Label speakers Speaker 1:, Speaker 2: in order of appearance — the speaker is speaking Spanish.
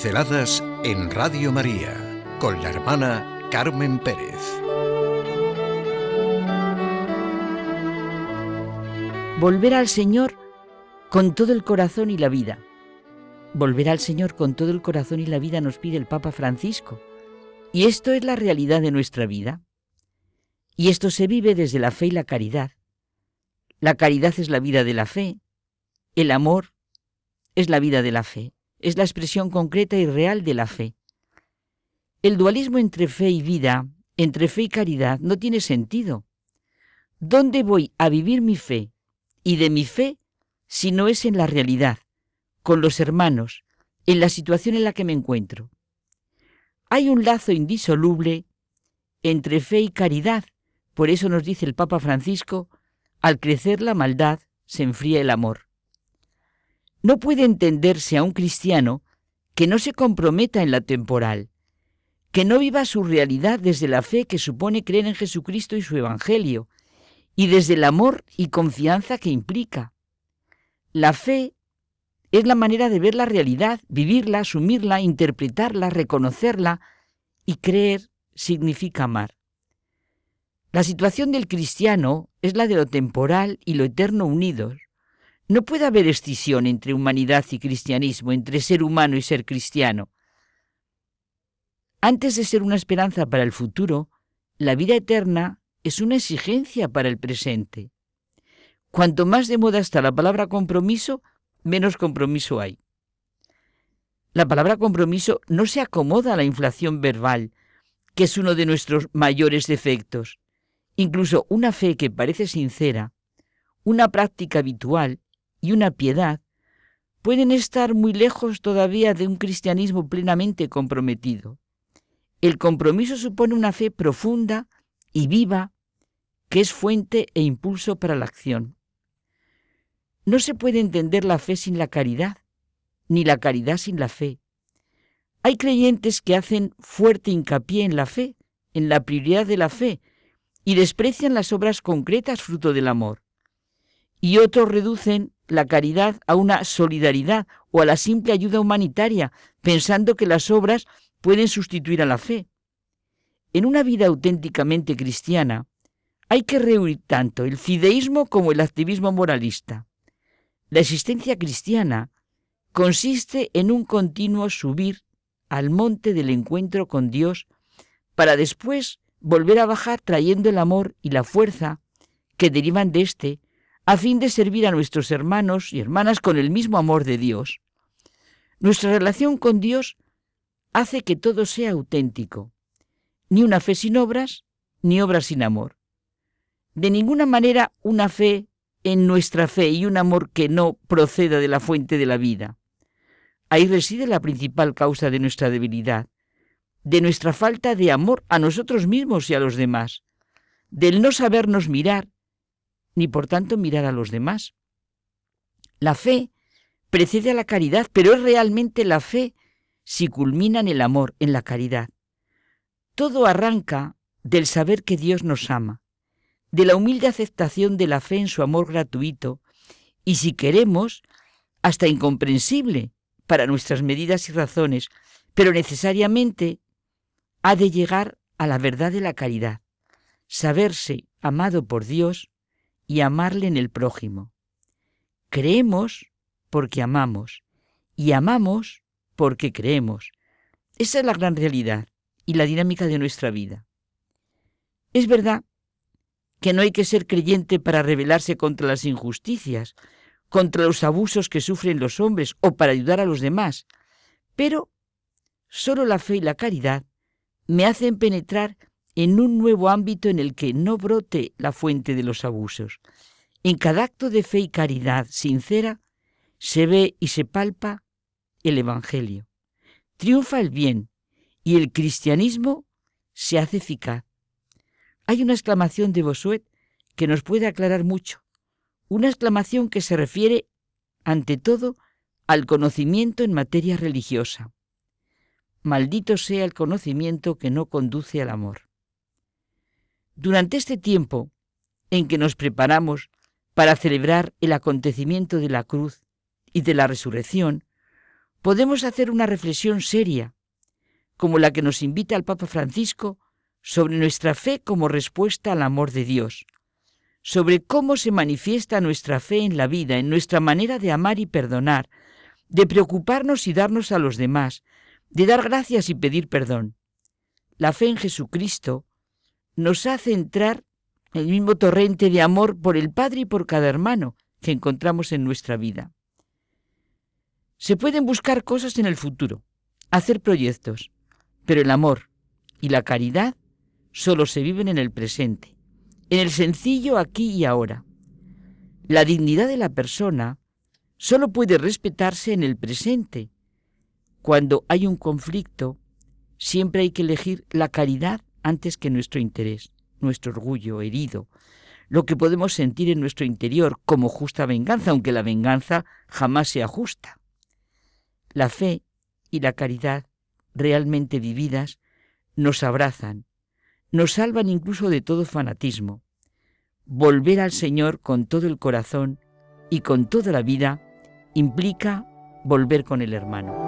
Speaker 1: Pinceladas en Radio María con la hermana Carmen Pérez.
Speaker 2: Volver al Señor con todo el corazón y la vida. Volver al Señor con todo el corazón y la vida nos pide el Papa Francisco. Y esto es la realidad de nuestra vida. Y esto se vive desde la fe y la caridad. La caridad es la vida de la fe. El amor es la vida de la fe es la expresión concreta y real de la fe. El dualismo entre fe y vida, entre fe y caridad, no tiene sentido. ¿Dónde voy a vivir mi fe y de mi fe si no es en la realidad, con los hermanos, en la situación en la que me encuentro? Hay un lazo indisoluble entre fe y caridad, por eso nos dice el Papa Francisco, al crecer la maldad se enfría el amor. No puede entenderse a un cristiano que no se comprometa en la temporal, que no viva su realidad desde la fe que supone creer en Jesucristo y su Evangelio, y desde el amor y confianza que implica. La fe es la manera de ver la realidad, vivirla, asumirla, interpretarla, reconocerla, y creer significa amar. La situación del cristiano es la de lo temporal y lo eterno unidos, no puede haber escisión entre humanidad y cristianismo, entre ser humano y ser cristiano. Antes de ser una esperanza para el futuro, la vida eterna es una exigencia para el presente. Cuanto más de moda está la palabra compromiso, menos compromiso hay. La palabra compromiso no se acomoda a la inflación verbal, que es uno de nuestros mayores defectos. Incluso una fe que parece sincera, una práctica habitual, y una piedad pueden estar muy lejos todavía de un cristianismo plenamente comprometido. El compromiso supone una fe profunda y viva que es fuente e impulso para la acción. No se puede entender la fe sin la caridad, ni la caridad sin la fe. Hay creyentes que hacen fuerte hincapié en la fe, en la prioridad de la fe, y desprecian las obras concretas fruto del amor. Y otros reducen la caridad a una solidaridad o a la simple ayuda humanitaria, pensando que las obras pueden sustituir a la fe. En una vida auténticamente cristiana hay que reunir tanto el fideísmo como el activismo moralista. La existencia cristiana consiste en un continuo subir al monte del encuentro con Dios para después volver a bajar trayendo el amor y la fuerza que derivan de éste a fin de servir a nuestros hermanos y hermanas con el mismo amor de Dios. Nuestra relación con Dios hace que todo sea auténtico. Ni una fe sin obras, ni obras sin amor. De ninguna manera una fe en nuestra fe y un amor que no proceda de la fuente de la vida. Ahí reside la principal causa de nuestra debilidad, de nuestra falta de amor a nosotros mismos y a los demás, del no sabernos mirar ni por tanto mirar a los demás. La fe precede a la caridad, pero es realmente la fe si culmina en el amor, en la caridad. Todo arranca del saber que Dios nos ama, de la humilde aceptación de la fe en su amor gratuito, y si queremos, hasta incomprensible para nuestras medidas y razones, pero necesariamente ha de llegar a la verdad de la caridad, saberse amado por Dios y amarle en el prójimo. Creemos porque amamos y amamos porque creemos. Esa es la gran realidad y la dinámica de nuestra vida. Es verdad que no hay que ser creyente para rebelarse contra las injusticias, contra los abusos que sufren los hombres o para ayudar a los demás, pero solo la fe y la caridad me hacen penetrar en un nuevo ámbito en el que no brote la fuente de los abusos. En cada acto de fe y caridad sincera se ve y se palpa el Evangelio. Triunfa el bien y el cristianismo se hace eficaz. Hay una exclamación de Bosuet que nos puede aclarar mucho. Una exclamación que se refiere, ante todo, al conocimiento en materia religiosa. Maldito sea el conocimiento que no conduce al amor. Durante este tiempo en que nos preparamos para celebrar el acontecimiento de la cruz y de la resurrección, podemos hacer una reflexión seria, como la que nos invita el Papa Francisco, sobre nuestra fe como respuesta al amor de Dios, sobre cómo se manifiesta nuestra fe en la vida, en nuestra manera de amar y perdonar, de preocuparnos y darnos a los demás, de dar gracias y pedir perdón. La fe en Jesucristo nos hace entrar en el mismo torrente de amor por el Padre y por cada hermano que encontramos en nuestra vida. Se pueden buscar cosas en el futuro, hacer proyectos, pero el amor y la caridad solo se viven en el presente, en el sencillo aquí y ahora. La dignidad de la persona solo puede respetarse en el presente. Cuando hay un conflicto, siempre hay que elegir la caridad antes que nuestro interés, nuestro orgullo herido, lo que podemos sentir en nuestro interior como justa venganza, aunque la venganza jamás sea justa. La fe y la caridad, realmente vividas, nos abrazan, nos salvan incluso de todo fanatismo. Volver al Señor con todo el corazón y con toda la vida implica volver con el hermano.